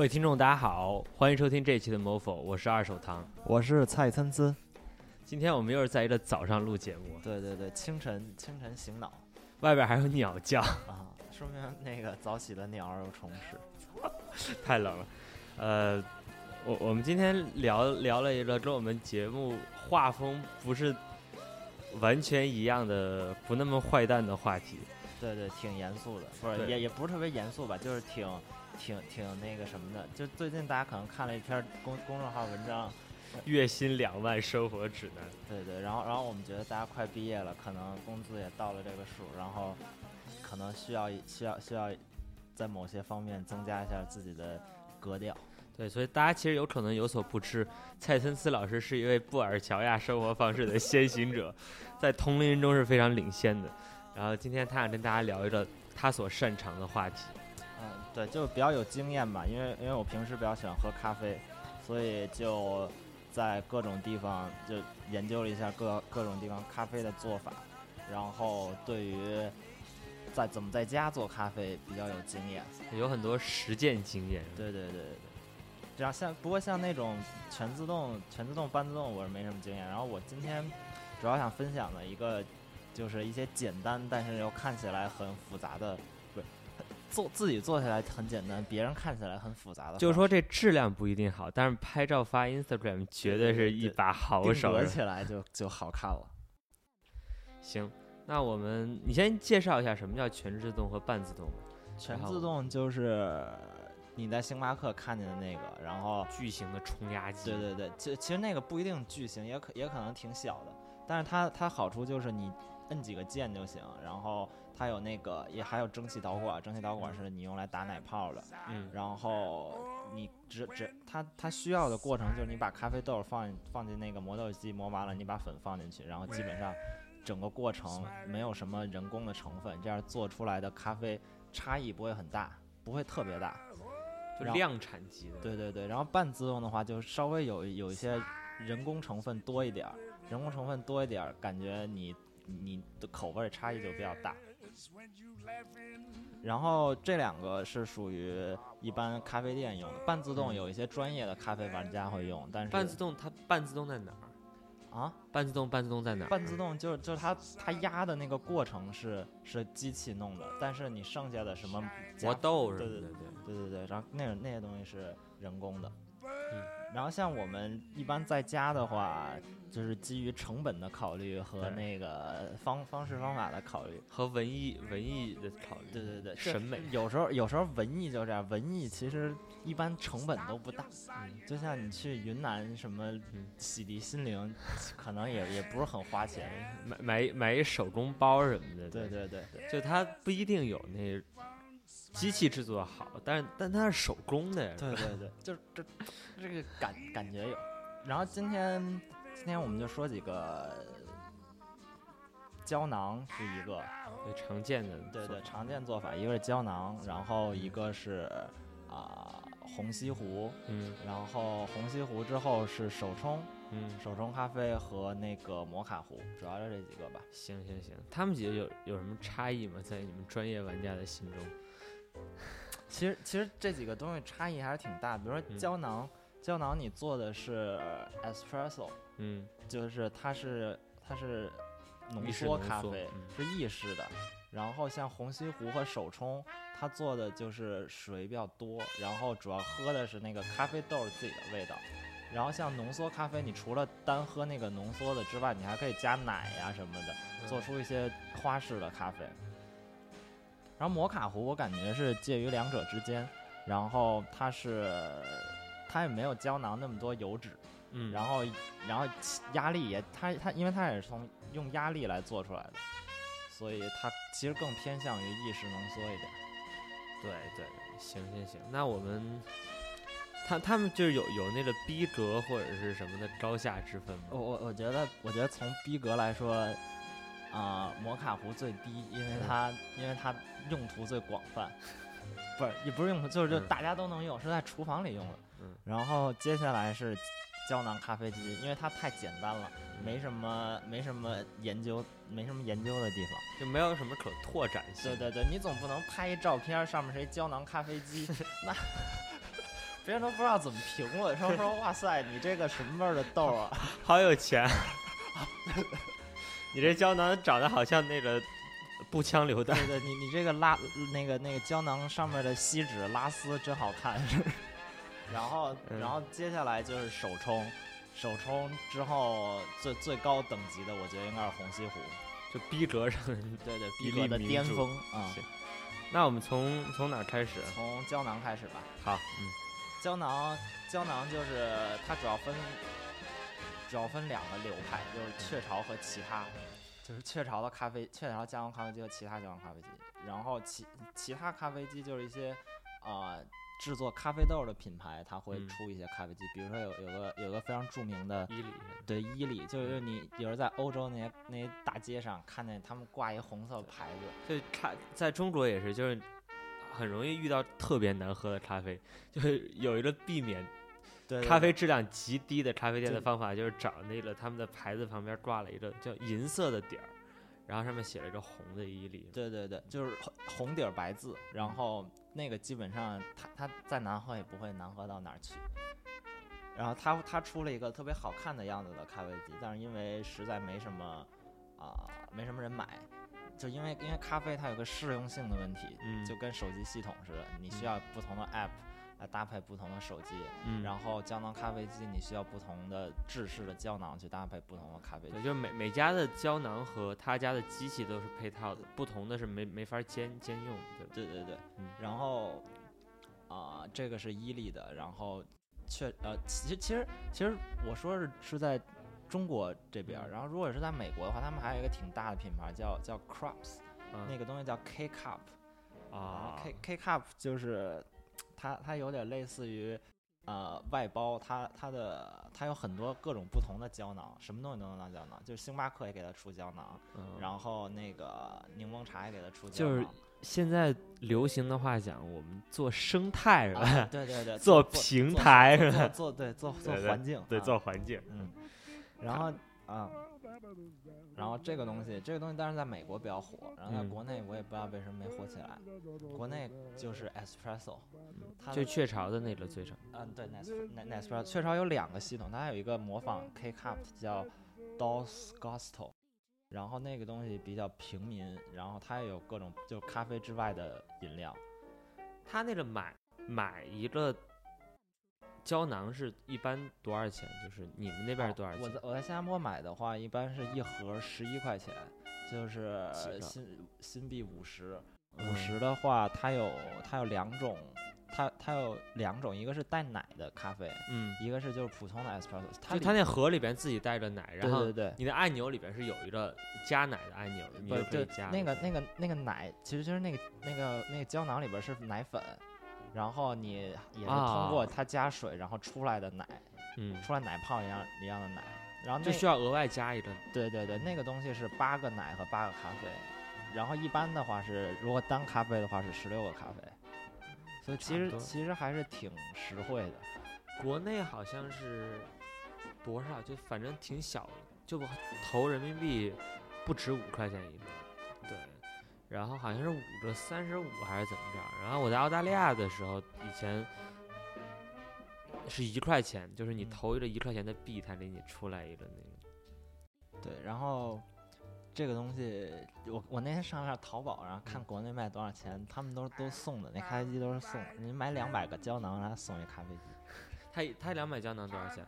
各位听众，大家好，欢迎收听这一期的 MoFo，我是二手堂，我是蔡参差。今天我们又是在一个早上录节目，对对对，清晨清晨醒脑，外边还有鸟叫啊，说明那个早起的鸟儿有虫吃，太冷了。呃，我我们今天聊聊了一个跟我们节目画风不是完全一样的、不那么坏蛋的话题。对对，挺严肃的，不是也也不是特别严肃吧，就是挺挺挺那个什么的。就最近大家可能看了一篇公公众号文章，《月薪两万生活指南》。对对，然后然后我们觉得大家快毕业了，可能工资也到了这个数，然后可能需要需要需要在某些方面增加一下自己的格调。对，所以大家其实有可能有所不知，蔡森斯老师是一位布尔乔亚生活方式的先行者，在同龄人中是非常领先的。然后今天他想跟大家聊一个他所擅长的话题，嗯，对，就比较有经验吧，因为因为我平时比较喜欢喝咖啡，所以就在各种地方就研究了一下各各种地方咖啡的做法，然后对于在怎么在家做咖啡比较有经验，有很多实践经验。对对对对对，这样像不过像那种全自动、全自动、半自动我是没什么经验，然后我今天主要想分享的一个。就是一些简单，但是又看起来很复杂的，做自己做起来很简单，别人看起来很复杂的。就是说这质量不一定好，但是拍照发 Instagram 绝对是一把好手。合起来就就好看了。行，那我们你先介绍一下什么叫全自动和半自动。全自动就是你在星巴克看见的那个，然后巨型的冲压机。对对对，其其实那个不一定巨型，也可也可能挺小的，但是它它好处就是你。摁几个键就行，然后它有那个，也还有蒸汽导管，蒸汽导管是你用来打奶泡的。嗯，然后你只只它它需要的过程就是你把咖啡豆放放进那个磨豆机磨完了，你把粉放进去，然后基本上整个过程没有什么人工的成分，这样做出来的咖啡差异不会很大，不会特别大，就量产级的。对对对，然后半自动的话就稍微有有一些人工成分多一点儿，人工成分多一点儿，感觉你。你的口味差异就比较大，然后这两个是属于一般咖啡店用的，半自动有一些专业的咖啡玩家会用，但是半自动它半自动在哪儿啊？半自动半自动在哪儿？半自动就是就是它它压的那个过程是是机器弄的，但是你剩下的什么磨豆是对对对对对对，然后那那些东西是人工的。嗯，然后像我们一般在家的话，就是基于成本的考虑和那个方方式方法的考虑，和文艺文艺的考虑。对对对，审美有时候有时候文艺就这样，文艺其实一般成本都不大。嗯，就像你去云南什么洗涤心灵，可能也也不是很花钱，买买买一手工包什么的。对对对，就它不一定有那。机器制作好，但是但它是手工的呀。对对对，就是这这个感感觉有。然后今天今天我们就说几个胶囊是一个最常见的，对对常见做法，一个是胶囊，然后一个是啊虹吸壶，嗯，然后虹吸壶之后是手冲，嗯，手冲咖啡和那个摩卡壶，主要就这几个吧。行行行，他们几个有有什么差异吗？在你们专业玩家的心中？其实其实这几个东西差异还是挺大，比如说胶囊，胶囊你做的是 espresso，嗯，就是它是它是浓缩咖啡，是意式的。然后像虹吸壶和手冲，它做的就是水比较多，然后主要喝的是那个咖啡豆自己的味道。然后像浓缩咖啡，你除了单喝那个浓缩的之外，你还可以加奶呀什么的，做出一些花式的咖啡。然后摩卡壶我感觉是介于两者之间，然后它是它也没有胶囊那么多油脂，嗯，然后然后压力也它它因为它也是从用压力来做出来的，所以它其实更偏向于意式浓缩一点。对对，行行行，那我们他他们就是有有那个逼格或者是什么的高下之分吗？我我我觉得我觉得从逼格来说。啊，摩卡壶最低，因为它因为它用途最广泛，不是也不是用途，就是就大家都能用，是在厨房里用的。嗯，然后接下来是胶囊咖啡机，因为它太简单了，没什么没什么研究，没什么研究的地方，就没有什么可拓展性。对对对，你总不能拍一照片上面是一胶囊咖啡机，那别人都不知道怎么评论，说说哇塞，你这个什么味儿的豆啊？好有钱！你这胶囊长得好像那个步枪榴弹。对对，你你这个拉那个那个胶囊上面的锡纸拉丝真好看。然后然后接下来就是手冲，手冲之后最最高等级的，我觉得应该是红西湖，就逼格上，对对，逼格的巅峰啊。那我们从从哪开始？从胶囊开始吧。好，嗯，胶囊胶囊就是它主要分主要分两个流派，就是雀巢和其他，就是雀巢的咖啡，雀巢加工咖啡机和其他加工咖啡机。然后其其他咖啡机就是一些啊。制作咖啡豆的品牌，它会出一些咖啡机，比如说有有个有个非常著名的伊利，对伊利，就是你比如在欧洲那些那些大街上看见他们挂一红色牌子，就咖在中国也是，就是很容易遇到特别难喝的咖啡，就是有一个避免咖啡质量极低的咖啡店的方法，就是找那个他们的牌子旁边挂了一个叫银色的点儿，然后上面写了一个红的伊利，对对对，就是红底儿白字，然后。那个基本上，它它再难喝也不会难喝到哪儿去。然后它它出了一个特别好看的样子的咖啡机，但是因为实在没什么啊，没什么人买，就因为因为咖啡它有个适用性的问题，就跟手机系统似的，你需要不同的 app。来搭配不同的手机，嗯。然后胶囊咖啡机你需要不同的制式的胶囊去搭配不同的咖啡机，就每每家的胶囊和他家的机器都是配套的，不同的是没没法兼兼用，对对对对，然后啊这个是伊利的，然后确呃其实其实其实我说是是在中国这边，然后如果是在美国的话，他们还有一个挺大的品牌叫叫 Crops，那个东西叫 K Cup，啊。K K Cup 就是。它它有点类似于，呃，外包，它它的它有很多各种不同的胶囊，什么东西都能当胶囊，就是星巴克也给它出胶囊，然后那个柠檬茶也给它出胶囊。就是现在流行的话讲，我们做生态是吧？对对对，做平台是吧？做对做做环境，对做环境，嗯，然后啊。然后这个东西，这个东西当然在美国比较火，然后在国内我也不知道为什么没火起来。国内就是 espresso，就雀巢的那个最成。嗯，对，espresso。雀巢有两个系统，它有一个模仿 K cup 叫 Dos Gusto，然后那个东西比较平民，然后它也有各种就咖啡之外的饮料。它那个买买一个。胶囊是一般多少钱？就是你们那边是多少钱？我在我在新加坡买的话，一般是一盒十一块钱，就是新新币五十。五十的话，它有它有两种，它它有两种，一个是带奶的咖啡，嗯，一个是就是普通的 espresso。就它那盒里边自己带着奶，然后对对对，你的按钮里边是有一个加奶的按钮，你就可以加。那个那个那个奶，其实就是那个那个那个胶囊里边是奶粉。然后你也是通过它加水，然后出来的奶，嗯，出来奶泡一样一样的奶，然后就需要额外加一个。对对对，那个东西是八个奶和八个咖啡，然后一般的话是如果单咖啡的话是十六个咖啡，所以其实其实还是挺实惠的。国内好像是多少？就反正挺小的，就投人民币不止五块钱一个。对。然后好像是五个三十五还是怎么着？然后我在澳大利亚的时候，以前是一块钱，就是你投一个一块钱的币，它给你出来一个那个。对，然后这个东西，我我那天上一下淘宝，然后看国内卖多少钱，他们都都送的，那咖啡机都是送，你买两百个胶囊，然后送一咖啡机。他他两百胶囊多少钱？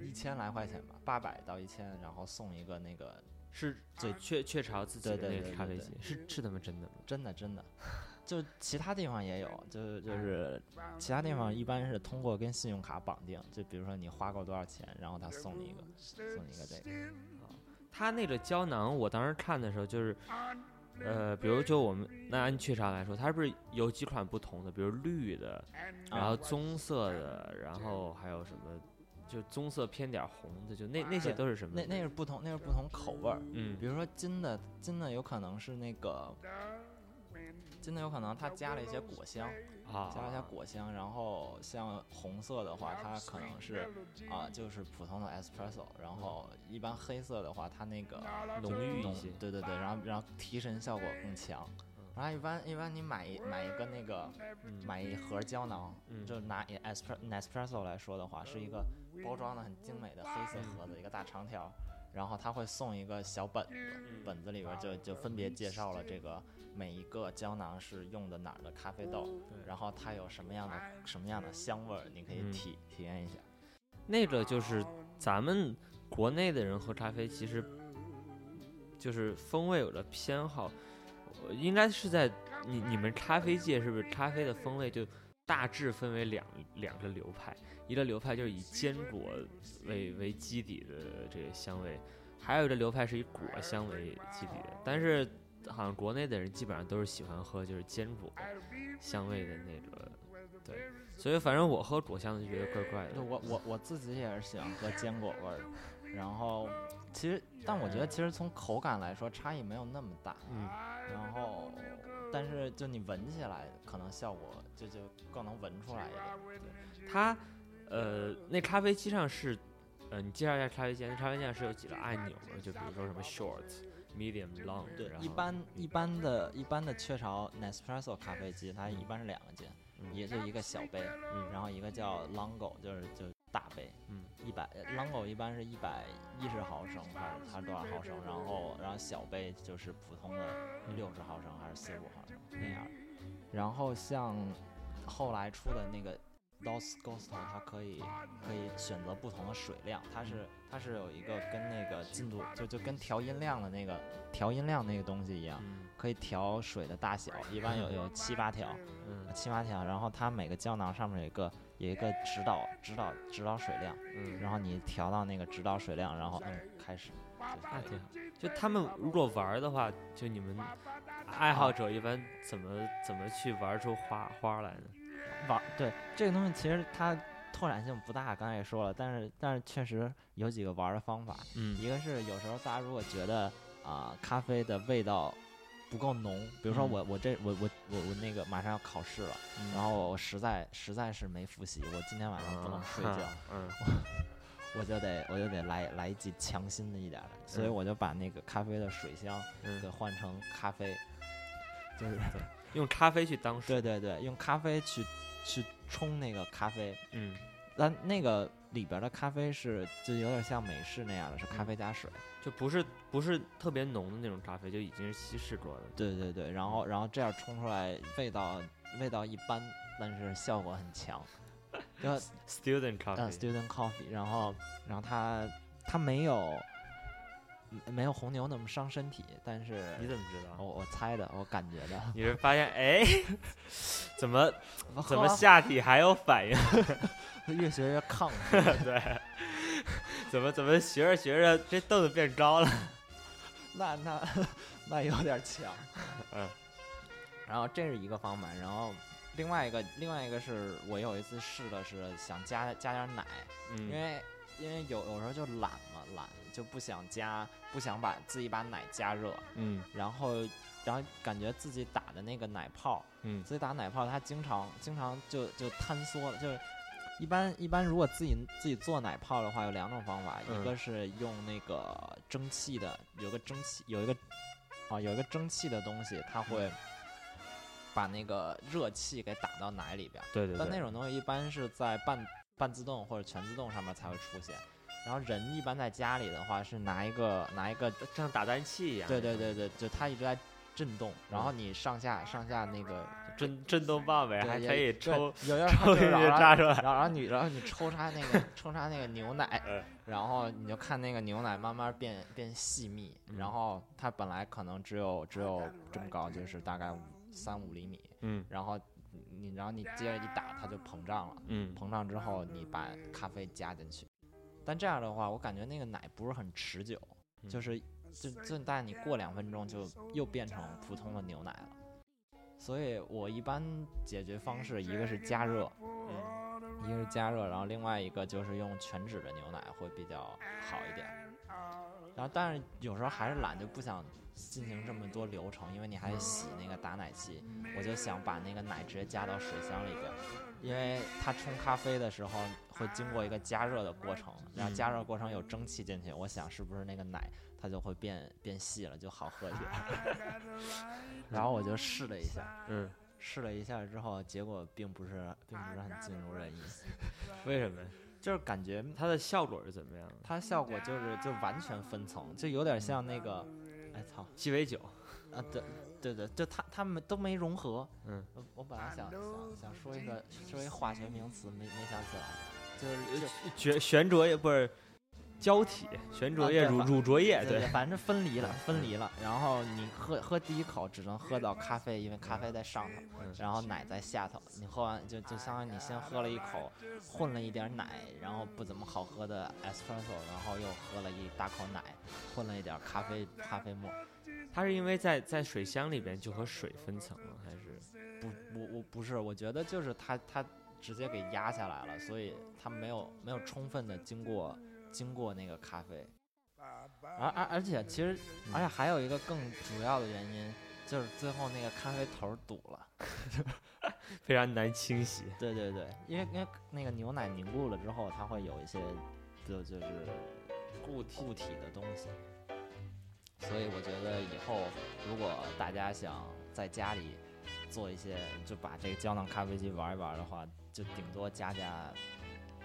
一千来块钱吧，八百到一千，然后送一个那个。是对雀雀巢自己的那个咖啡机，是是他们真的吗？真的真的，就其他地方也有，就就是其他地方一般是通过跟信用卡绑定，就比如说你花够多少钱，然后他送你一个，送你一个这个。他那个胶囊，我当时看的时候就是，呃，比如就我们那按雀巢来说，它是不是有几款不同的？比如绿的，然后棕色的，然后还有什么？就棕色偏点红的，就那那些都是什么？那那是不同，那是不同口味儿。嗯，比如说金的，金的有可能是那个金的，有可能它加了一些果香啊，加了一些果香。然后像红色的话，它可能是啊，就是普通的 espresso。然后一般黑色的话，它那个浓郁一些。对对对，然后然后提神效果更强。然后一般一般你买一买一个那个，买一盒胶囊，就拿 espresso 来说的话，是一个包装的很精美的黑色盒子，一个大长条，然后他会送一个小本子，本子里边就就分别介绍了这个每一个胶囊是用的哪儿的咖啡豆，然后它有什么样的什么样的香味儿，你可以体体验一下。那个就是咱们国内的人喝咖啡，其实就是风味有了偏好。应该是在你你们咖啡界是不是咖啡的风味就大致分为两两个流派，一个流派就是以坚果为为基底的这个香味，还有一个流派是以果香为基底的。但是好像国内的人基本上都是喜欢喝就是坚果香味的那个，对，所以反正我喝果香的就觉得怪怪的。我我我自己也是喜欢喝坚果味儿，然后其实但我觉得其实从口感来说差异没有那么大，嗯。然后，但是就你闻起来，可能效果就就更能闻出来一点。对，它，呃，那咖啡机上是，呃，你介绍一下咖啡机。那咖啡机上是有几个按钮的，就比如说什么 short、medium、long。对，一般一般的一般的雀巢 Nespresso 咖啡机，它一般是两个键，也就一个小杯，然后一个叫 Longo，就是就。大杯，嗯，一百，Longo 一般是一百一十毫升，还是它多少毫升？然后，然后小杯就是普通的六十毫升还是四十五毫升那样。然后像后来出的那个 Dos g o s t 它可以可以选择不同的水量，它是它是有一个跟那个进度就就跟调音量的那个调音量那个东西一样，可以调水的大小，一般有有七八条，嗯，七八条。然后它每个胶囊上面有一个。有一个指导指导指导水量，嗯，然后你调到那个指导水量，然后嗯开始，那挺好。就他们如果玩的话，就你们爱好者一般怎么怎么去玩出花花来呢？玩对这个东西其实它拓展性不大，刚才也说了，但是但是确实有几个玩的方法，嗯，一个是有时候大家如果觉得啊咖啡的味道。不够浓，比如说我我这我我我我那个马上要考试了，然后我实在实在是没复习，我今天晚上不能睡觉，嗯，我就得我就得来来一剂强心的一点的，所以我就把那个咖啡的水箱给换成咖啡，就是用咖啡去当水，对对对，用咖啡去去冲那个咖啡，嗯，但那个里边的咖啡是就有点像美式那样的，是咖啡加水。就不是不是特别浓的那种咖啡，就已经是稀释过的。对对对，然后然后这样冲出来味道味道一般，但是效果很强。就 student coffee，student coffee，然后然后它它没有没有红牛那么伤身体，但是你怎么知道？我我猜的，我感觉的。你是发现哎，怎么 怎么下体还有反应？越学越亢 对。怎么怎么学着学着这凳子变高了？那那那有点强。嗯。然后这是一个方法，然后另外一个另外一个是我有一次试的是想加加点奶，因为因为有有时候就懒嘛，懒就不想加，不想把自己把奶加热。嗯。然后然后感觉自己打的那个奶泡，嗯，自己打奶泡它经常经常就就坍缩了，就是。一般一般，如果自己自己做奶泡的话，有两种方法，一个是用那个蒸汽的，有个蒸汽，有一个啊，有一个蒸汽的东西，它会把那个热气给打到奶里边。对对。但那种东西一般是在半半自动或者全自动上面才会出现。然后人一般在家里的话，是拿一个拿一个像打蛋器一样。对对对对，就它一直在震动，然后你上下上下那个。震震动棒呗，还可以抽抽一些扎出来，然后然后你然后你抽插那个 抽插那个牛奶，然后你就看那个牛奶慢慢变变细密，然后它本来可能只有只有这么高，就是大概三五厘米，嗯，然后你然后你接着一打，它就膨胀了，嗯，膨胀之后你把咖啡加进去，但这样的话我感觉那个奶不是很持久，就是就就但你过两分钟就又变成普通的牛奶了。所以我一般解决方式，一个是加热，嗯，一个是加热，然后另外一个就是用全脂的牛奶会比较好一点。然后，但是有时候还是懒，就不想进行这么多流程，因为你还得洗那个打奶器。我就想把那个奶直接加到水箱里边，因为它冲咖啡的时候会经过一个加热的过程，然后加热过程有蒸汽进去，我想是不是那个奶它就会变变细了，就好喝一点。然后我就试了一下，嗯，试了一下之后，结果并不是并不是很尽如人意。为什么？就是感觉它的效果是怎么样？它效果就是就完全分层，就有点像那个，哎操，鸡尾酒啊，对对对，就它它们都没融合。嗯，我我本来想想想说一个说一化学名词，没没想起来，就是悬悬浊液不是胶体悬浊液乳乳浊液，对，反正分离了分离了。然后你喝喝第一口只能喝到咖啡，因为咖啡在上头，然后奶在下头。你喝完就就相当于你先喝了一口混了一点奶，然后不怎么好喝的 espresso，然后又喝了一大口奶，混了一点咖啡咖啡沫。它是因为在在水箱里边就和水分层了，还是不不我不是，我觉得就是它它直接给压下来了，所以它没有没有充分的经过经过那个咖啡，而而而且其实而且还有一个更主要的原因就是最后那个咖啡头堵了，非常难清洗。对对对，因为因为那个牛奶凝固了之后，它会有一些就就是固体固体的东西。所以我觉得以后如果大家想在家里做一些，就把这个胶囊咖啡机玩一玩的话，就顶多加加，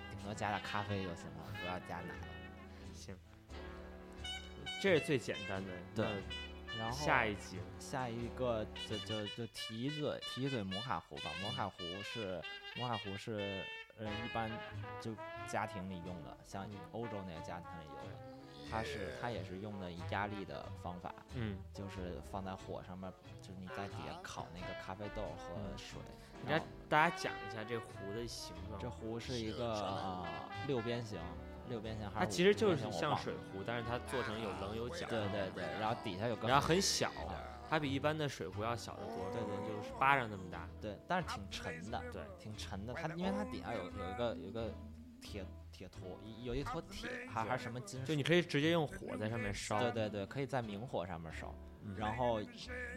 顶多加加咖啡就行了，不要加奶了。行，这是最简单的。对。然后下一集，下一个就就就提一嘴提一嘴摩卡壶吧。摩卡壶是摩卡壶是呃一般就家庭里用的，像欧洲那个家庭里用的。它是它也是用的压力的方法，嗯，就是放在火上面，就是你在底下烤那个咖啡豆和水。你给大家讲一下这壶的形状。这壶是一个呃六边形，六边形还是？它其实就是像水壶，但是它做成有棱有角。对对对，然后底下有个。然后很小，它比一般的水壶要小得多，对对，就是巴掌那么大。对，但是挺沉的，对，挺沉的。它因为它底下有有一个有一个铁。铁坨有一坨铁，还还是什么金属？就你可以直接用火在上面烧。对对对，可以在明火上面烧。然后，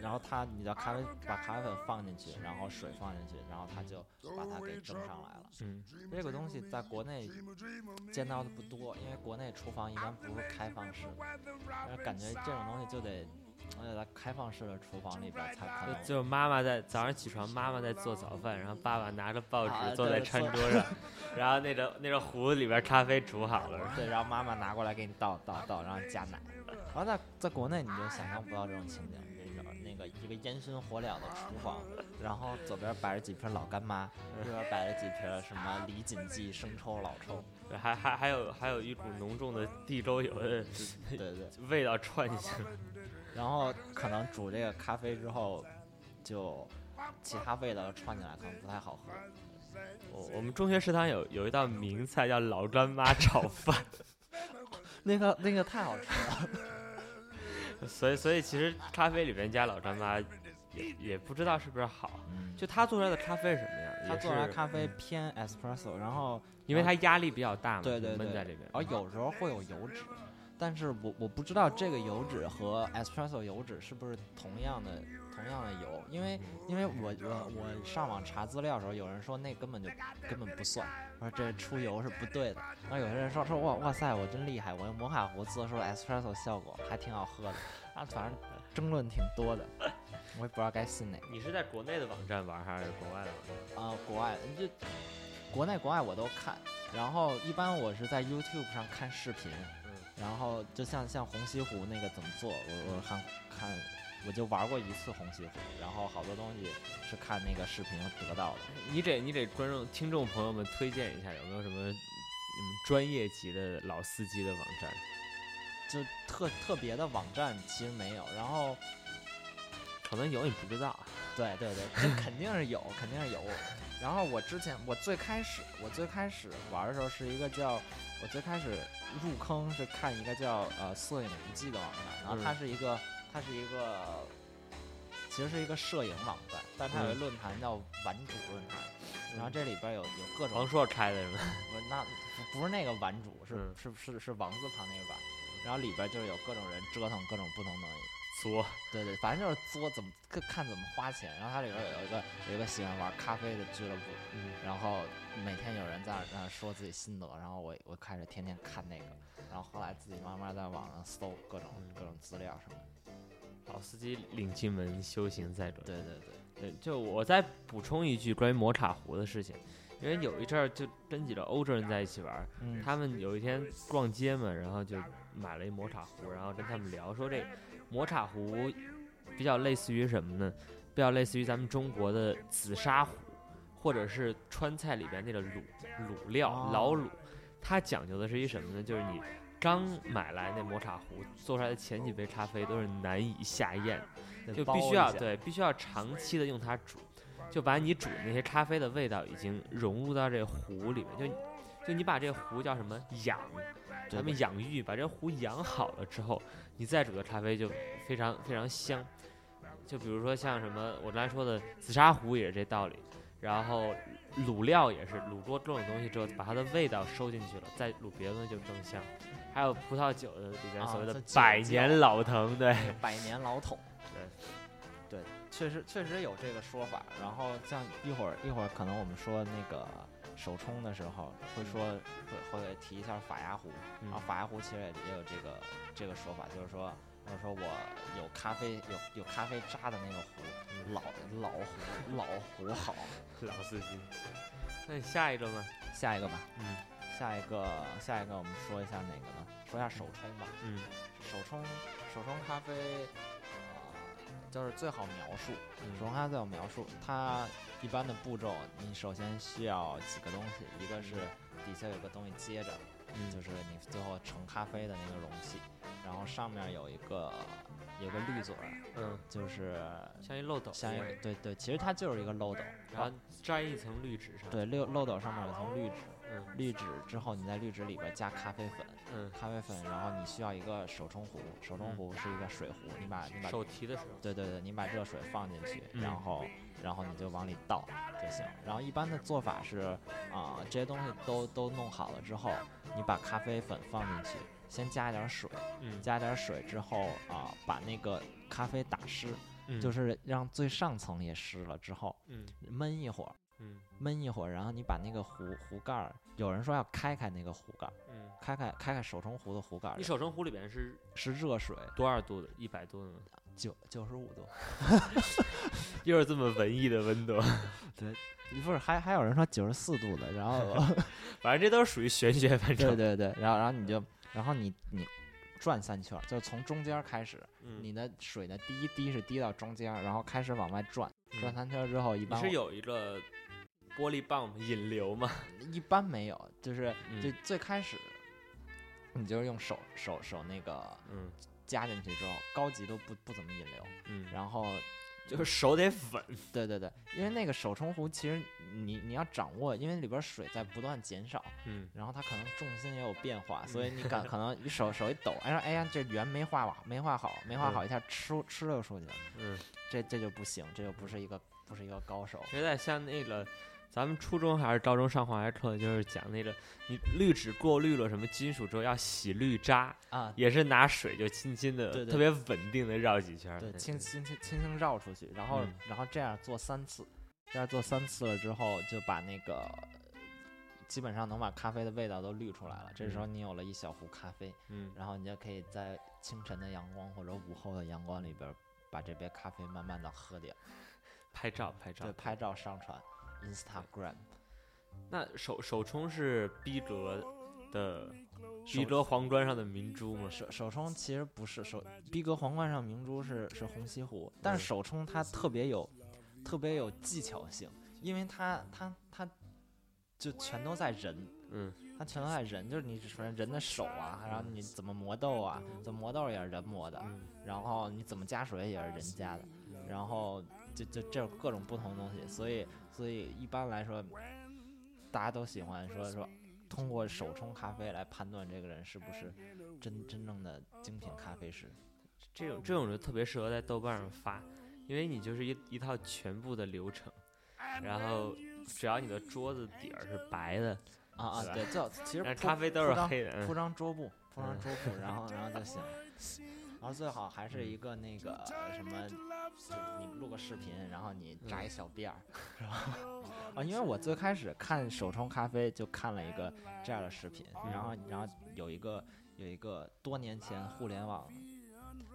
然后它，你的咖啡把咖啡粉放进去，然后水放进去，然后它就把它给蒸上来了。嗯，这个东西在国内见到的不多，因为国内厨房一般不是开放式的，感觉这种东西就得。而且在开放式的厨房里边才可能，就妈妈在早上起床，妈妈在做早饭，然后爸爸拿着报纸坐在餐 桌上，然后那个那个壶里边咖啡煮好了，对，然后妈妈拿过来给你倒倒倒，然后加奶。然后在在国内你就想象不到这种情景，那个那个一个烟熏火燎的厨房，然后左边摆着几瓶老干妈，右边摆着几瓶什么李锦记生抽老抽，还还还有还有一股浓重的地沟油的对对味道串进去。然后可能煮这个咖啡之后，就其他味道串起来，可能不太好喝。我我们中学食堂有有一道名菜叫老干妈炒饭，那个那个太好吃了。所以所以其实咖啡里面加老干妈也也不知道是不是好。就他做出来的咖啡是什么样？他做出来咖啡偏 espresso，然后因为它压力比较大嘛，对对闷在里面，而有时候会有油脂。但是我我不知道这个油脂和 espresso 油脂是不是同样的同样的油，因为因为我我我上网查资料的时候，有人说那根本就根本不算，说这出油是不对的。然后有些人说说哇哇塞，我真厉害，我用摩卡壶做出了 espresso 效果，还挺好喝的。啊，反正争论挺多的，我也不知道该信哪个。你是在国内的网站玩还是国外的网站？啊，国外就国内国外我都看，然后一般我是在 YouTube 上看视频。然后就像像红西湖那个怎么做，我我看看，我就玩过一次红西湖，然后好多东西是看那个视频得到的。你给你给观众听众朋友们推荐一下，有没有什么嗯专业级的老司机的网站？就特特别的网站其实没有，然后可能有你不知道。对对对，这肯定是有，肯定是有。然后我之前我最开始我最开始玩的时候是一个叫。我最开始入坑是看一个叫呃摄影日记的网站，然后它是一个它是一个其实是一个摄影网站，但它有个论坛叫玩主论坛，然后这里边有有各种王朔开的是吗？不，那不是那个玩主，是是是是王字旁那个玩，然后里边就是有各种人折腾各种不同东西，作，对对，反正就是作，怎么看看怎么花钱。然后它里边有一个有一个喜欢玩咖啡的俱乐部，嗯，然后每天有人在那说自己心得，然后我我开始天天看那个，然后后来自己慢慢在网上搜各种各种资料什么的。老司机领进门，修行在转。对对对对，就我再补充一句关于摩卡壶的事情，因为有一阵儿就跟几个欧洲人在一起玩，嗯他们有一天逛街嘛，然后就买了一摩卡壶，然后跟他们聊说这抹茶壶比较类似于什么呢？比较类似于咱们中国的紫砂壶，或者是川菜里边那个卤卤料、哦老卤，它讲究的是一什么呢？就是你刚买来那摩茶壶做出来的前几杯咖啡都是难以下咽。就必须要对，必须要长期的用它煮，就把你煮的那些咖啡的味道已经融入到这壶里面，就就你把这壶叫什么养，咱们养育，把这壶养好了之后，你再煮的咖啡就非常非常香。就比如说像什么我刚才说的紫砂壶也是这道理，然后卤料也是卤过各种东西之后，把它的味道收进去了，再卤别的东西就更香。还有葡萄酒的里边所谓的百年老藤，对，百年老桶。对，对，确实确实有这个说法。然后像一会儿一会儿可能我们说那个手冲的时候，会说会会提一下法压壶。嗯然后法压壶其实也也有这个这个说法，就是说就是说我有咖啡有有咖啡渣的那个壶，老老壶老壶好。老司机。那你下一个吧。下一个吧，嗯下一个下一个我们说一下哪个呢？说一下手冲吧。嗯手冲手冲咖啡，呃，就是最好描述。嗯手冲咖啡最好描述，它一般的步骤，你首先需要几个东西，一个是底下有个东西接着，嗯。就是你最后盛咖啡的那个容器，然后上面有一个有个滤嘴儿，嗯，就是像一漏斗。像一，个对。对，其实它就是一个漏斗，然后粘一层滤纸上。，对漏漏斗上面有层滤纸，嗯。滤纸之后你在滤纸里边加咖啡粉，嗯，咖啡粉，然后你需要一个手冲壶，手冲壶是一个水壶，你把你把手提的时候，对对对，你把热水放进去，嗯。然后然后你就往里倒就行。然后一般的做法是啊、这些东西都都弄好了之后，你把咖啡粉放进去，先加一点水，嗯，加点水之后啊、把那个咖啡打湿，嗯就是让最上层也湿了之后，嗯焖一会儿，嗯焖一会儿，然后你把那个壶壶盖儿，有人说要开开那个壶盖儿，嗯。开开开开手冲壶的壶盖儿你，手冲壶里边是是热水，多少度的？一百度的吗？九九十五度。又是这么文艺的温度，对不是，还还有人说九十四度的，然后 反正这都是属于玄学，反正。对对对，然后然后你就，然后你你转三圈儿，就是从中间儿开始，嗯，你的水的第一滴是滴到中间儿，然后开始往外转，转嗯三圈儿之后，一般你是有一个玻璃棒引流吗？一般没有，就是就嗯最开始，你就是用手手手那个嗯加进去之后，高级都不不怎么引流，嗯，然后就是手得粉。对对对，因为那个手冲壶其实你你要掌握，因为里边儿水在不断减少。嗯然后它可能重心也有变化，所以你感 可能你手手一抖，哎呀哎呀这圆没画好，没画好，没画好，一下吃吃溜出去了，嗯，这这就不行，这就不是一个不是一个高手。有点像那个。咱们初中还是高中上化学课，就是讲那个你滤纸过滤了什么金属之后要洗滤渣，啊，也是拿水就轻轻的、对对特别稳定的绕几圈轻轻轻轻轻绕出去，然后、嗯然后这样做三次，这样做三次了之后，就把那个基本上能把咖啡的味道都滤出来了。这时候你有了一小壶咖啡，嗯然后你就可以在清晨的阳光或者午后的阳光里边儿把这杯咖啡慢慢的喝掉，拍照拍照对，。拍照上传 Instagram。那首首冲是逼格的逼格皇冠上的明珠吗？首首冲其实不是首，逼格皇冠上明珠是是红西湖，但是嗯。手冲它特别有特别有技巧性，因为它它它就全都在人，嗯。它全都在人，就是你首先人的手啊，然后你怎么磨豆啊，怎么磨豆也是人磨的，嗯。然后你怎么加水也是人加的，然后就就这种各种不同的东西，所以所以一般来说，大家都喜欢说说通过手冲咖啡来判断这个人是不是真真正的精品咖啡师。这种这种就特别适合在豆瓣上发，因为你就是一一套全部的流程，然后只要你的桌子底儿是白的，啊啊，对吧对，这其实咖啡都是黑的，嗯铺张桌布，铺张嗯桌布，然后然后就行。然后最好还是一个那个什么，就你录个视频，然后你扎一小辫儿，是吧？啊，因为我最开始看手冲咖啡就看了一个这样的视频，然后然后有一个有一个多年前互联网，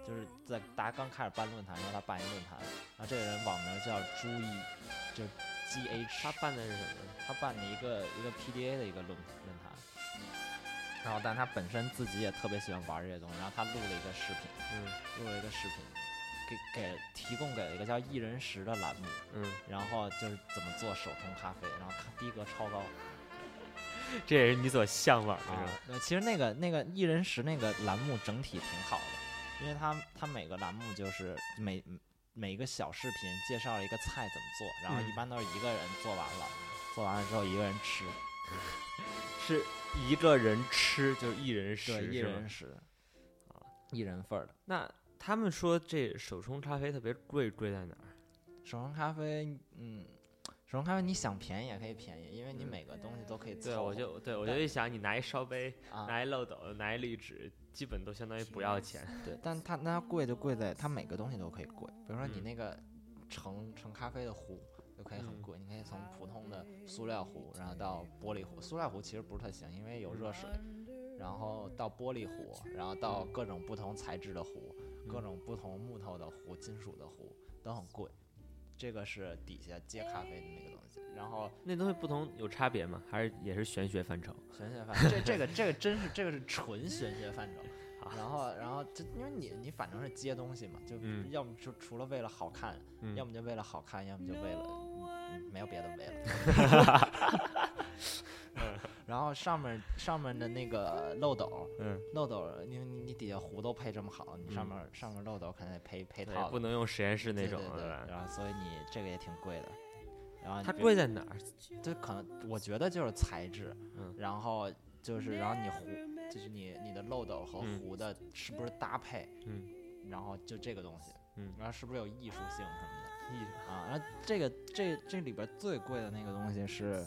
就是在大家刚开始办论坛，然后他办一论坛，然后这个人网名叫朱一，就 G H，他办的是什么？他办的一个一个 P D A 的一个论论坛。然后，但他本身自己也特别喜欢玩这些东西，然后他录了一个视频，嗯，录了一个视频，给给提供给了一个叫“一人食”的栏目，嗯，然后就是怎么做手冲咖啡，然后看逼格超高，这也是你所向往的，是吧？对，其实那个那个“一人食”那个栏目整体挺好的，因为他他每个栏目就是每每个小视频介绍了一个菜怎么做，然后一般都是一个人做完了，做完了之后一个人吃，是。一个人吃就是一人食，一人食，啊，一人份儿的。那他们说这手冲咖啡特别贵，贵在哪儿？手冲咖啡，嗯，手冲咖啡你想便宜也可以便宜，因为你每个东西都可以。对，我就对我就一想，你拿一烧杯，拿一漏斗，拿一滤纸，基本都相当于不要钱。对，但它那它贵就贵在它每个东西都可以贵，比如说你那个盛盛咖啡的壶。就可以很贵，你可以从普通的塑料壶，然后到玻璃壶。塑料壶其实不是特行，因为有热水。然后到玻璃壶，然后到各种不同材质的壶，各种不同木头的壶、金属的壶都很贵。这个是底下接咖啡的那个东西。然后那东西不同有差别吗？还是也是玄学范畴？玄学范畴。这这个这个真是这个是纯玄学范畴。然后，然后就因为你你反正是接东西嘛，就要么就除了为了好看，要么就为了好看，要么就为了没有别的为了。然后上面上面的那个漏斗，漏斗，因为你底下壶都配这么好，你上面上面漏斗肯定得配配套，不能用实验室那种，对然后所以你这个也挺贵的。然后它贵在哪儿？就可能我觉得就是材质，然后就是然后你壶。就是你你的漏斗和壶的是不是搭配？嗯，然后就这个东西，嗯，然后是不是有艺术性什么的？艺术啊，然后这个这这里边最贵的那个东西是，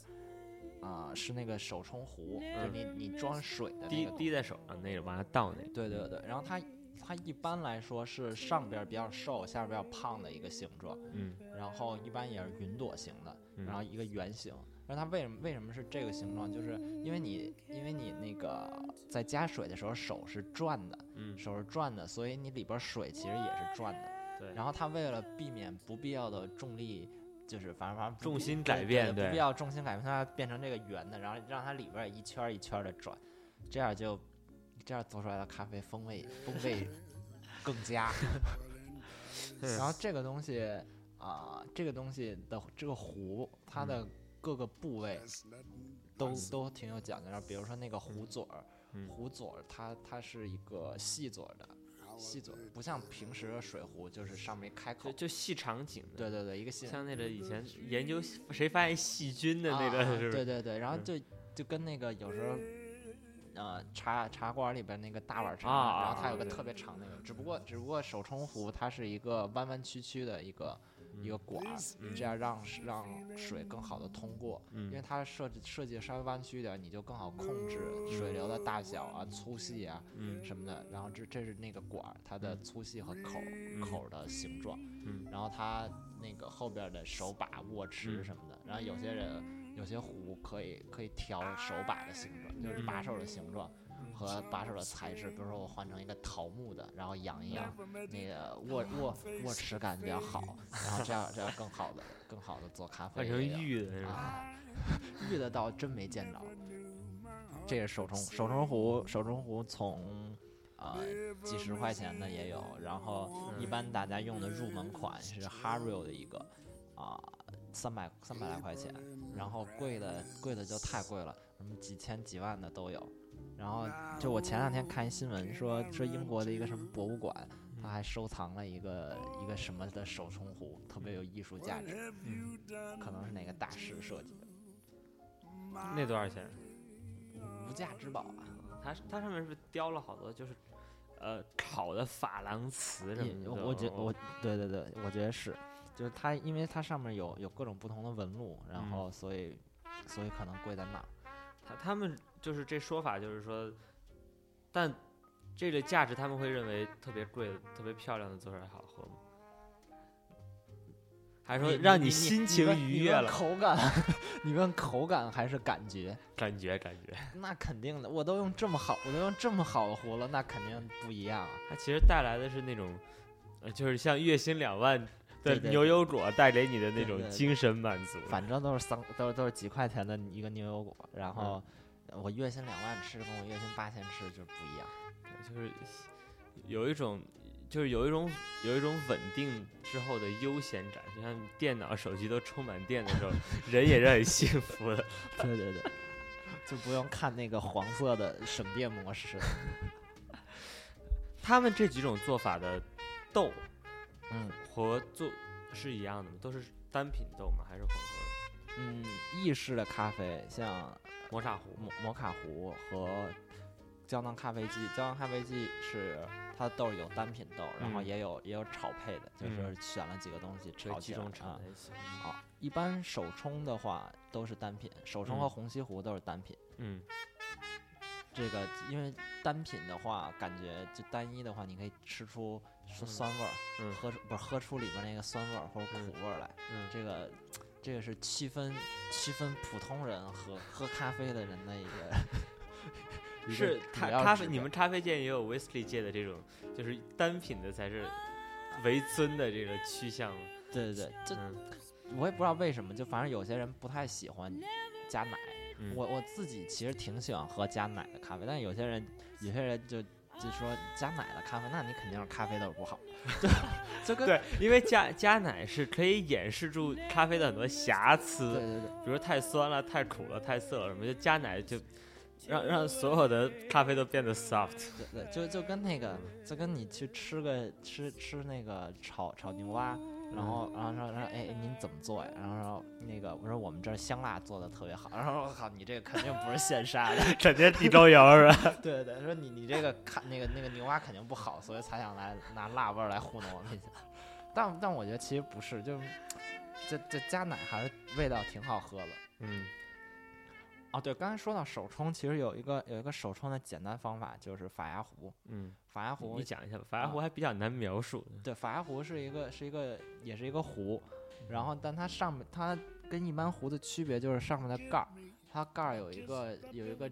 啊，是那个手冲壶，就你你装水的滴滴在手上那个往下倒那个。对对对，然后它它一般来说是上边比较瘦，下边比较胖的一个形状，嗯，然后一般也是云朵型的，然后一个圆形。那它为什么为什么是这个形状？就是因为你因为你那个在加水的时候手是转的，嗯，手是转的，所以你里边水其实也是转的。对。然后它为了避免不必要的重力，就是反正反正重心改变，对不必要重心改变，它变成这个圆的，然后让它里边一圈一圈的转，这样就这样做出来的咖啡风味风味更佳。然后这个东西啊，这个东西的这个壶，它的。各个部位都都挺有讲究的，比如说那个壶嘴儿，壶嘴儿它它是一个细嘴的，细嘴不像平时的水壶，就是上面开口，就细长颈的。对对对，一个细像那个以前研究谁发现细菌的那个，是对对对，然后就就跟那个有时候，呃，茶茶馆里边那个大碗茶，然后它有个特别长那个，只不过只不过手冲壶它是一个弯弯曲曲的一个。一个管儿，这样让让水更好的通过，因为它设计设计稍微弯曲一点，你就更好控制水流的大小啊、粗细啊什么的。然后这这是那个管儿，它的粗细和口口的形状。然后它那个后边的手把、握持什么的。然后有些人有些壶可以可以调手把的形状，就是把手的形状。和把手的材质，比如说我换成一个桃木的，然后养一养，那个握握握持感比较好，然后这样这样更好的更好的做咖啡。换成玉的是吧？玉的倒真没见着。这个手冲手冲壶，手冲壶从呃几十块钱的也有，然后一般大家用的入门款是 Hario 的一个啊三百三百来块钱，然后贵的贵的就太贵了，什么几千几万的都有。然后就我前两天看新闻说说英国的一个什么博物馆，他还收藏了一个一个什么的手冲壶，特别有艺术价值，可能是哪个大师设计的。那多少钱？无价之宝啊！它它上面是不是雕了好多，就是呃烤的珐琅瓷什么的。我觉我对对对，我觉得是，就是它因为它上面有有各种不同的纹路，然后所以所以可能贵在那儿。他他们。就是这说法，就是说，但这个价值他们会认为特别贵的、特别漂亮的做出来好喝吗？还是说让你心情愉悦了？口 感，你问口感还是感觉？感觉感觉。那肯定的，我都用这么好，我都用这么好的壶了，那肯定不一样啊。它其实带来的是那种，呃，就是像月薪两万的牛油果带给你的那种精神满足。反正都是三，都是都是几块钱的一个牛油果，然后我月薪两万吃，跟我月薪八千吃就不一样。就是有一种。就是有一种有一种稳定之后的悠闲感，就像电脑、手机都充满电的时候，人也是很幸福的。对对对，就不用看那个黄色的省电模式。他们这几种做法的豆，嗯，和做是一样的吗？都是单品豆吗？还是混合？嗯，意式的咖啡像摩卡壶、摩摩卡壶和胶囊咖啡机，胶囊咖啡机是。它的豆有单品豆，然后也有也有炒配的，就是选了几个东西炒起来啊。好，一般手冲的话都是单品，手冲和虹吸壶都是单品。嗯，这个因为单品的话，感觉就单一的话，你可以吃出酸味儿，喝出不是喝出里边那个酸味儿或者苦味儿来。嗯，这个这个是区分区分普通人和喝咖啡的人的一个。是咖咖啡，你们咖啡界也有威士忌界的这种，就是单品的才是为尊的这个趋向。对对对，这我也不知道为什么，就反正有些人不太喜欢加奶。我我自己其实挺喜欢喝加奶的咖啡，但有些人有些人就就说加奶的咖啡，那你肯定是咖啡豆不好。就跟对，因为加加奶是可以掩饰住咖啡的很多瑕疵。对对对，比如太酸了、太苦了、太涩了什么，就加奶就。让让所有的咖啡都变得 soft，对对，就就跟那个，就跟你去吃个吃吃那个炒炒牛蛙，然后然后说说哎您怎么做呀？然后说那个我说我们这香辣做的特别好，然后说我靠你这个肯定不是现杀的，肯定地沟油是吧？对对，说你你这个看那个那个牛蛙肯定不好，所以才想来拿辣味来糊弄我们一下。但但我觉得其实不是，就这这加奶还是味道挺好喝的，嗯。哦，对，刚才说到手冲，其实有一个有一个手冲的简单方法，就是法压壶。嗯，法压壶，你讲一下吧。法压壶还比较难描述。对，法压壶是一个是一个也是一个壶，然后但它上面它跟一般壶的区别就是上面的盖儿，它盖儿有一个有一个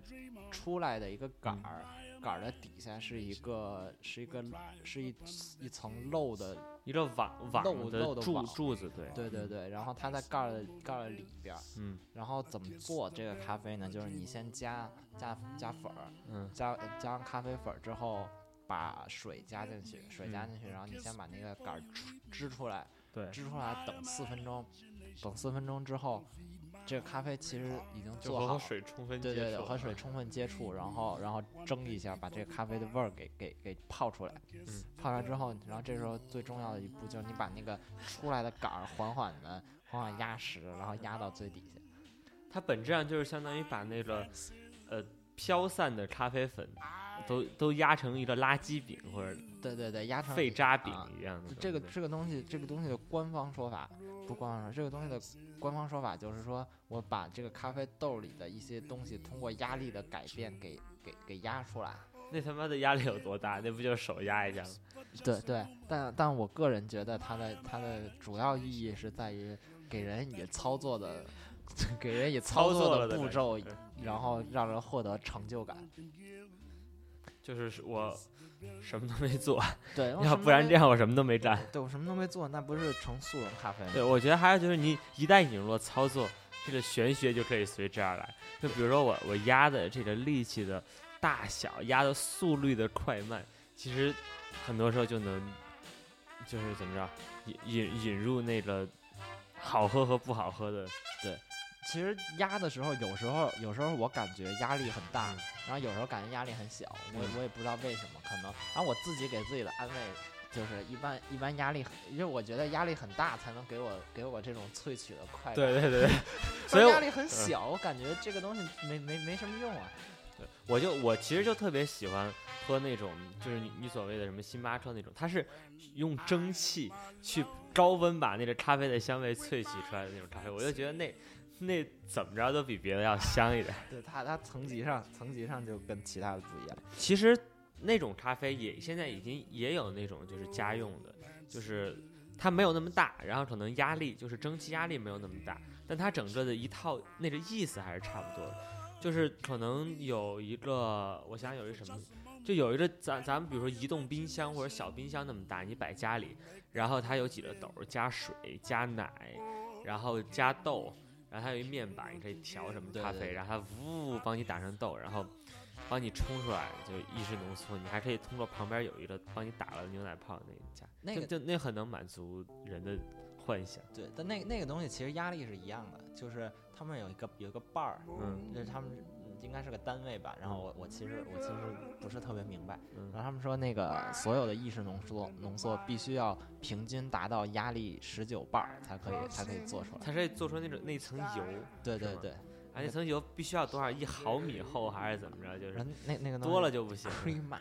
出来的一个杆儿。杆儿的底下是一个是一个是一一层漏的一个网网的柱柱子，对对对对。然后它在盖儿的盖儿的里边儿，嗯。然后怎么做这个咖啡呢？就是你先加加加粉儿，嗯，加加上咖啡粉之后，把水加进去，水加进去，然后你先把那个杆儿支出来，对，支出来等四分钟，等四分钟之后。这个咖啡其实已经做好，和水充分对对对，和水充分接触，然后然后蒸一下，把这个咖啡的味儿给给给泡出来。嗯，泡出来之后，然后这时候最重要的一步就是你把那个出来的杆儿缓缓的缓缓压实，然后压到最底下。它本质上就是相当于把那个呃飘散的咖啡粉都都压成一个垃圾饼，或者对对对，压成废渣饼一样的。这个这个东西，这个东西的官方说法。不光是这个东西的官方说法，就是说我把这个咖啡豆里的一些东西通过压力的改变给给给压出来。那他妈的压力有多大？那不就是手压一下吗？对对，但但我个人觉得它的它的主要意义是在于给人以操作的，给人以操作的步骤，然后让人获得成就感。就是我。什么都没做，对，要不然这样我什么都没干。对我什么都没做，那不是成速溶咖啡吗？对，我觉得还有就是你一旦引入了操作，这个玄学就可以随之而来。就比如说我我压的这个力气的大小，压的速率的快慢，其实很多时候就能就是怎么着引引引入那个好喝和不好喝的。对，其实压的时候，有时候有时候我感觉压力很大。然后有时候感觉压力很小，我我也不知道为什么，可能。然后我自己给自己的安慰就是，一般一般压力，因为我觉得压力很大才能给我给我这种萃取的快感。对对对，所以压力很小，我感觉这个东西没没没什么用啊。对，我就我其实就特别喜欢喝那种，就是你你所谓的什么星巴克那种，它是用蒸汽去高温把那个咖啡的香味萃取出来的那种咖啡，我就觉得那。那怎么着都比别的要香一点。对它，它层级上层级上就跟其他的不一样。其实那种咖啡也现在已经也有那种就是家用的，就是它没有那么大，然后可能压力就是蒸汽压力没有那么大，但它整个的一套那个意思还是差不多的，就是可能有一个，我想有一个什么，就有一个咱咱们比如说移动冰箱或者小冰箱那么大，你摆家里，然后它有几个斗，加水加奶，然后加豆，然后它有一面板，你可以调什么咖啡，然后它呜帮你打成豆，然后。帮你冲出来就意式浓缩，你还可以通过旁边有一个帮你打了牛奶泡那家，那个就那很能满足人的幻想。对，但那那个东西其实压力是一样的，就是他们有一个有一个伴儿，嗯，就是他们应该是个单位吧。然后我我其实我其实不是特别明白，然后他们说那个所有的意式浓缩浓缩必须要平均达到压力十九瓣才可以才可以做出来，才可以做出那种那层油。对对对。而且层油必须要多少一毫米厚还是怎么着？就是那那个多了就不行。crema，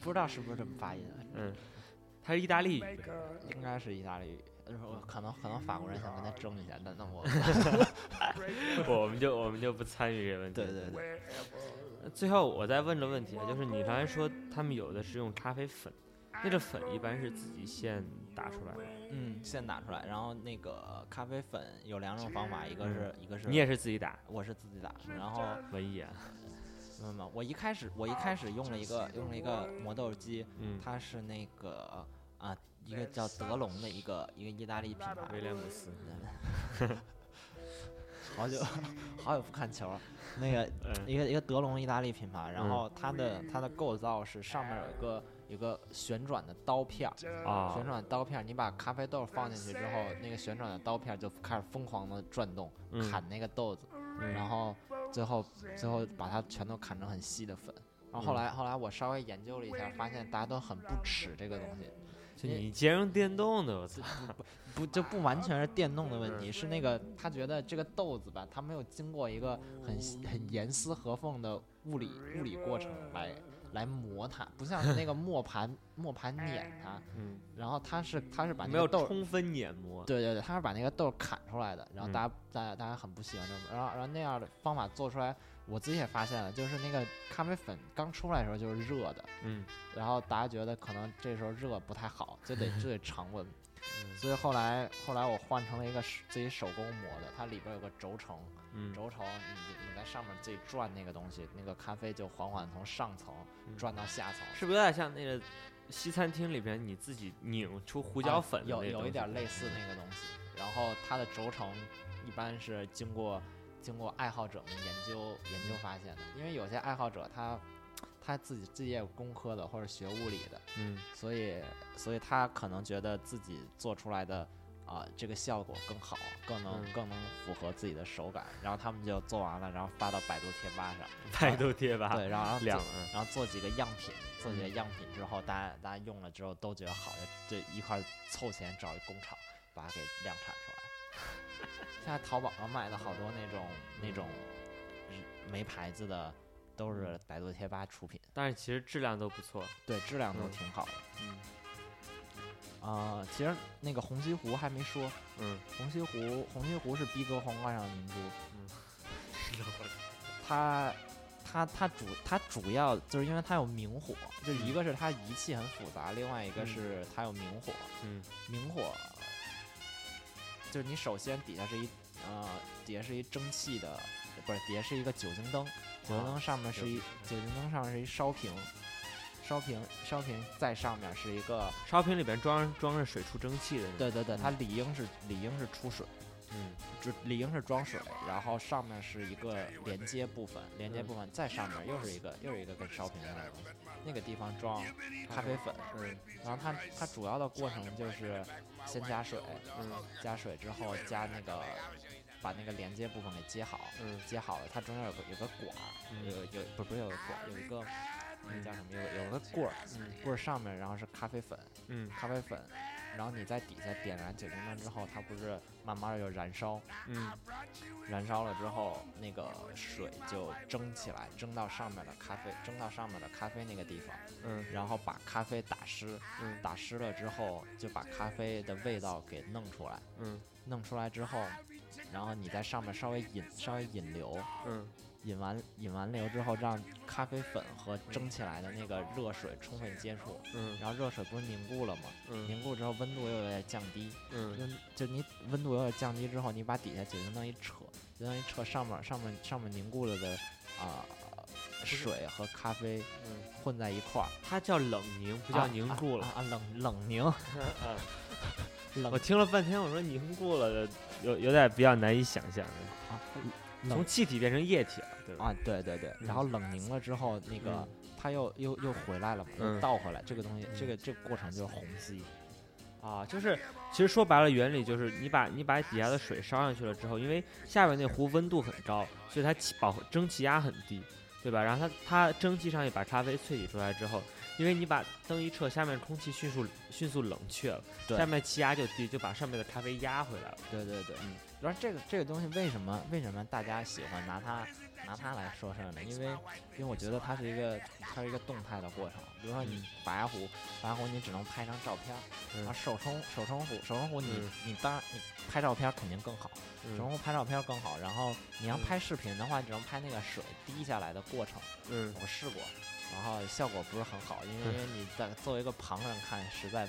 不知道是不是这么发音？嗯，它是意大利语，应该是意大利语。可能可能法国人想跟他争一下，那那我 我们就我们就不参与这个问题。对对对。最后我再问个问题啊，就是你刚才说他们有的是用咖啡粉。那个粉一般是自己现打出来的，嗯，现打出来。然后那个咖啡粉有两种方法，一个是一个是你也是自己打，我是自己打。然后文艺啊，没有没有，我一开始我一开始用了一个用了一个磨豆机，嗯，它是那个啊一个叫德龙的一个一个意大利品牌，威廉姆斯。好久 好久不看球，那个一个一个德龙意大利品牌，然后它的它的构造是上面有一个。有个旋转的刀片儿，旋转刀片儿，你把咖啡豆放进去之后，那个旋转的刀片就开始疯狂的转动，砍那个豆子，然后最后最后把它全都砍成很细的粉。然后后来后来我稍微研究了一下，发现大家都很不耻这个东西。就你兼容电动的，我操！不 就不完全是电动的问题，是那个他觉得这个豆子吧，它没有经过一个很很严丝合缝的物理物理过程来。来磨它，不像是那个磨盘，磨盘碾它，嗯，然后它是它是把那个豆充分碾磨，对对对，它是把那个豆砍出来的，然后大家大家大家很不喜欢这种，然后然后那样的方法做出来，我自己也发现了，就是那个咖啡粉刚出来的时候就是热的，嗯，然后大家觉得可能这时候热不太好，就得 就得常温。所以后来后来我换成了一个自己手工磨的，它里边有个轴承，轴承你你在上面自己转那个东西，那个咖啡就缓缓从上层转到下层，是不是有点像那个西餐厅里边你自己拧出胡椒粉有有一点类似那个东西。然后它的轴承一般是经过经过爱好者们研究研究发现的，因为有些爱好者他。他自己自己也有工科的或者学物理的，嗯，所以所以他可能觉得自己做出来的啊这个效果更好，更能更能符合自己的手感，然后他们就做完了，然后发到百度贴吧上，百度贴吧对，然后两然后做几个样品，做几个样品之后，大家大家用了之后都觉得好，就一块凑钱找一工厂把它给量产出来。现在淘宝上卖的好多那种那种没牌子的。都是百度贴吧出品，但是其实质量都不错，对，质量都挺好的。嗯，啊，其实那个红西湖还没说，嗯，红西湖，红西湖是逼格皇冠上的明珠，嗯，它，它，它主，它主要就是因为它有明火，就一个是它仪器很复杂，另外一个是它有明火，嗯，明火，就是你首先底下是一，呃，底下是一蒸汽的，不是，底下是一个酒精灯。酒精灯上面是一酒精灯上面是一烧瓶，烧瓶烧瓶在上面是一个烧瓶里边装装着水出蒸汽的。对对对，它理应是理应是出水，嗯，就理应是装水，然后上面是一个连接部分，连接部分再上面又是一个又是一个跟烧瓶一样的东西，那个地方装咖啡粉，嗯，然后它它主要的过程就是先加水，嗯，加水之后加那个。把那个连接部分给接好，嗯，接好了，它中间有个有个管儿，有有不不是有个管，有一个那个叫什么？有有个棍儿，嗯，棍儿上面然后是咖啡粉，嗯，咖啡粉，然后你在底下点燃酒精灯之后，它不是慢慢的就燃烧，嗯，燃烧了之后，那个水就蒸起来，蒸到上面的咖啡，蒸到上面的咖啡那个地方，嗯，然后把咖啡打湿，嗯，打湿了之后就把咖啡的味道给弄出来，嗯，弄出来之后。然后你在上面稍微引稍微引流，嗯，引完引完流之后，让咖啡粉和蒸起来的那个热水充分接触，嗯，然后热水不是凝固了吗？嗯，凝固之后温度又有点降低，嗯，就就你温度有点降低之后，你把底下就相当于扯，相当于扯上面上面上面凝固了的啊水和咖啡混在一块儿，它叫冷凝，不叫凝固了啊，冷冷凝。我听了半天，我说凝固了，有有点比较难以想象啊，从气体变成液体了，对吧？啊，对对对，然后冷凝了之后，那个它又又又回来了嘛，又倒回来，这个东西，这个这个过程就是虹吸，啊，就是其实说白了，原理就是你把你把底下的水烧上去了之后，因为下面那壶温度很高，所以它气保蒸汽压很低，对吧？然后它它蒸汽上去把咖啡萃取出来之后。因为你把灯一撤，下面空气迅速迅速冷却了，下面气压就低，就把上面的咖啡压回来了。对对对，嗯。然后这个这个东西为什么为什么大家喜欢拿它拿它来说事儿呢？因为因为我觉得它是一个它是一个动态的过程。比如说你白牙壶，白牙壶你只能拍张照片，然后手冲手冲壶手冲壶你你当然你拍照片肯定更好，手冲壶拍照片更好。然后你要拍视频的话，你只能拍那个水滴下来的过程。嗯，我试过。然后效果不是很好，因为因为你在作为一个旁人看，实在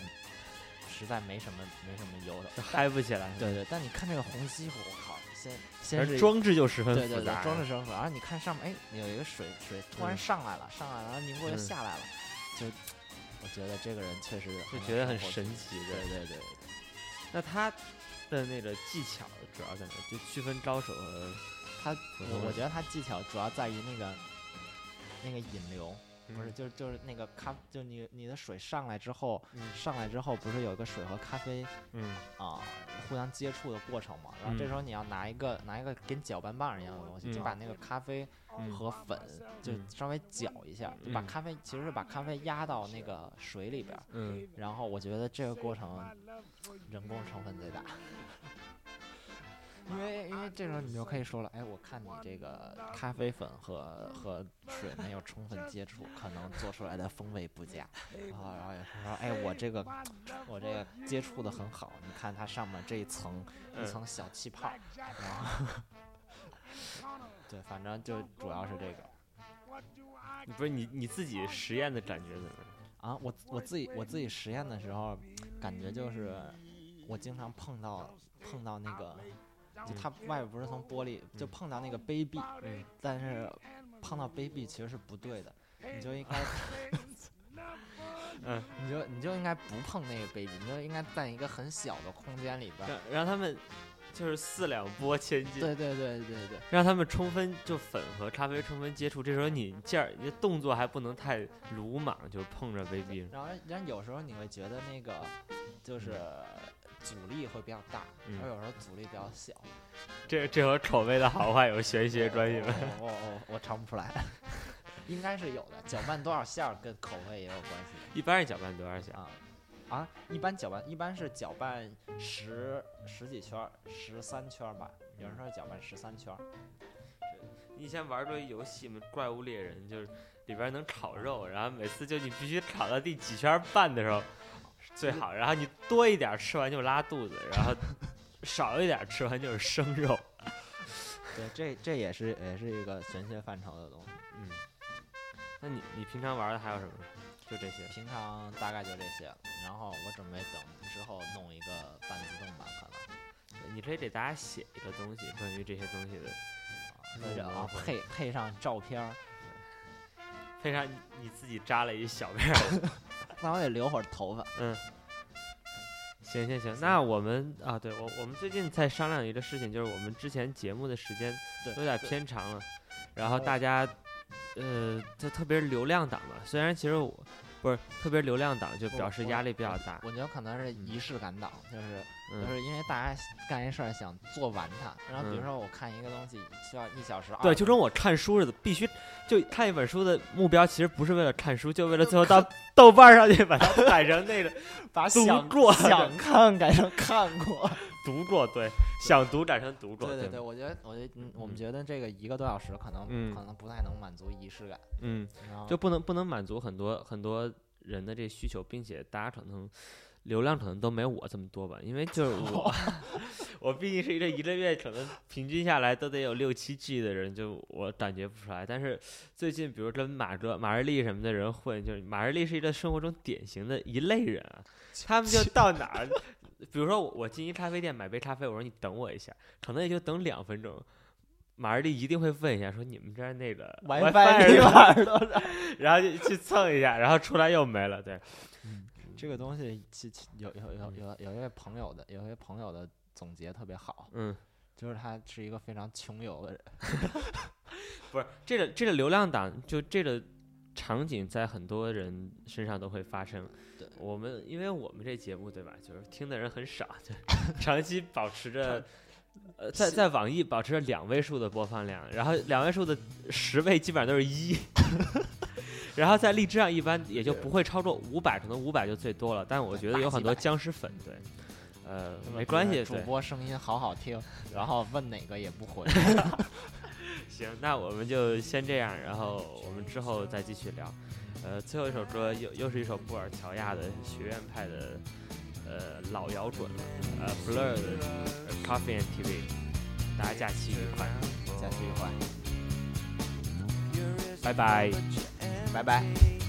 实在没什么没什么油的，嗨不起来。对对，但你看这个红西湖，我靠，先先是装置就十分复杂，装置十分复杂。然后你看上面，哎，有一个水水突然上来了，上来了，然后凝固又下来了，就我觉得这个人确实就觉得很神奇。对对对。那他的那个技巧主要在哪？就区分高手和他，我我觉得他技巧主要在于那个那个引流。不是，就就是那个咖，就你你的水上来之后，上来之后不是有一个水和咖啡，嗯啊，互相接触的过程嘛？然后这时候你要拿一个拿一个跟搅拌棒一样的东西，就把那个咖啡和粉就稍微搅一下，就把咖啡其实是把咖啡压到那个水里边，嗯，然后我觉得这个过程人工成分最大。因为因为这时候你就可以说了，哎，我看你这个咖啡粉和 和水没有充分接触，可能做出来的风味不佳。然后然后也说，哎，我这个我这个接触的很好，你看它上面这一层一层小气泡。然 后对，反正就主要是这个。不是你你自己实验的感觉怎么样？啊，我我自己我自己实验的时候，感觉就是我经常碰到碰到那个。就它外边不是从玻璃，就碰到那个杯壁，嗯，但是碰到杯壁其实是不对的，你就应该，嗯，你就你就应该不碰那个杯壁，你就应该在一个很小的空间里边，让他们就是四两拨千斤，对对对对对，让他们充分就粉和咖啡充分接触，这时候你劲儿，你动作还不能太鲁莽，就碰着杯壁。然后，然后有时候你会觉得那个就是。阻力会比较大，而有时候阻力比较小。这这和口味的好坏有玄学关系吗？我我我尝不出来，应该是有的。搅拌多少馅儿跟口味也有关系。一般是搅拌多少馅啊？啊，一般搅拌一般是搅拌十十几圈，十三圈吧。有人说搅拌十三圈。你以前玩过游戏吗，怪物猎人就是里边能炒肉，然后每次就你必须炒到第几圈半的时候。最好，然后你多一点吃完就拉肚子，然后少一点吃完就是生肉。对，这这也是也是一个玄学范畴的东西。嗯，那你你平常玩的还有什么？就这些？平常大概就这些。然后我准备等之后弄一个半自动版，可能。你可以给大家写一个东西，关于这些东西的，啊，配配上照片儿，配上你自己扎了一小片。那我得留会儿头发。嗯，行行行，那我们啊，对我我们最近在商量一个事情，就是我们之前节目的时间有点偏长了，然后大家呃，就特别是流量党嘛，虽然其实我不是特别流量党，就表示压力比较大。我觉得可能是仪式感党，就是。就是因为大家干一事儿想做完它，然后比如说我看一个东西需要一小时，对，就跟我看书似的，必须就看一本书的目标其实不是为了看书，就为了最后到豆瓣上去把它改成那个，把想过想看改成看过，读过对，想读改成读过，对对对，我觉得我觉得嗯，我们觉得这个一个多小时可能可能不太能满足仪式感，嗯，就不能不能满足很多很多人的这需求，并且大家可能。流量可能都没我这么多吧，因为就是我，我毕竟是一个一个月可能平均下来都得有六七 G 的人，就我感觉不出来。但是最近，比如跟马哥、马日丽什么的人混，就是马日丽是一个生活中典型的一类人啊。他们就 到哪儿，比如说我进一咖啡店买杯咖啡，我说你等我一下，可能也就等两分钟。马日丽一定会问一下，说你们这儿那个 WiFi 密码多少？然后就去蹭一下，然后出来又没了。对，这个东西其有有有有有一位朋友的，有一位朋友的总结特别好。嗯，就是他是一个非常穷游的人。不是这个这个流量党，就这个场景在很多人身上都会发生。对我们因为我们这节目对吧，就是听的人很少，就 长期保持着。呃，在在网易保持着两位数的播放量，然后两位数的十倍基本上都是一，然后在荔枝上一般也就不会超过五百，可能五百就最多了。但我觉得有很多僵尸粉，对，呃，没关系，主播声音好好听，然后问哪个也不回。行，那我们就先这样，然后我们之后再继续聊。呃，最后一首歌又又是一首布尔乔亚的学院派的。呃，老摇滚了，呃，Blur 的 Coffee and TV，大家假期愉快，假期愉快，拜拜，拜拜。